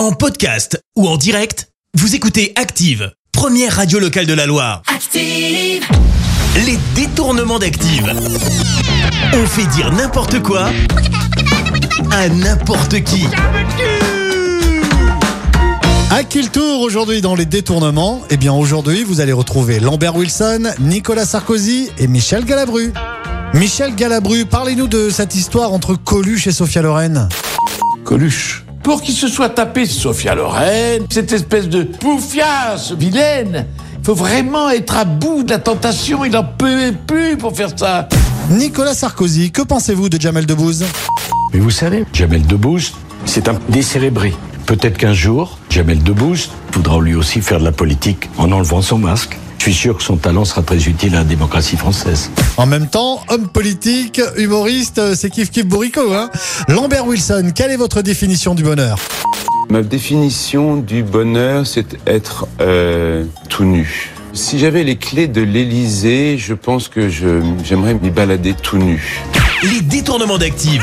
En podcast ou en direct, vous écoutez Active, première radio locale de la Loire. Active, Les détournements d'Active. On fait dire n'importe quoi à n'importe qui. À qui le tour aujourd'hui dans les détournements? Eh bien aujourd'hui, vous allez retrouver Lambert Wilson, Nicolas Sarkozy et Michel Galabru. Michel Galabru, parlez-nous de cette histoire entre Coluche et Sophia Loren. Coluche. Pour qu'il se soit tapé Sophia Loren, cette espèce de poufiasse vilaine, il faut vraiment être à bout de la tentation, il en peut plus pour faire ça. Nicolas Sarkozy, que pensez-vous de Jamel Debbouze? Mais vous savez, Jamel Debbouze, c'est un décérébré. Peut-être qu'un jour, Jamel Debbouze voudra lui aussi faire de la politique en enlevant son masque. Je suis sûr que son talent sera très utile à la démocratie française. En même temps, homme politique, humoriste, c'est kiff kiff bourrico, hein Lambert Wilson, quelle est votre définition du bonheur? Ma définition du bonheur, c'est être euh, tout nu. Si j'avais les clés de l'Élysée, je pense que je- j'aimerais m'y balader tout nu. Les détournements d'Active.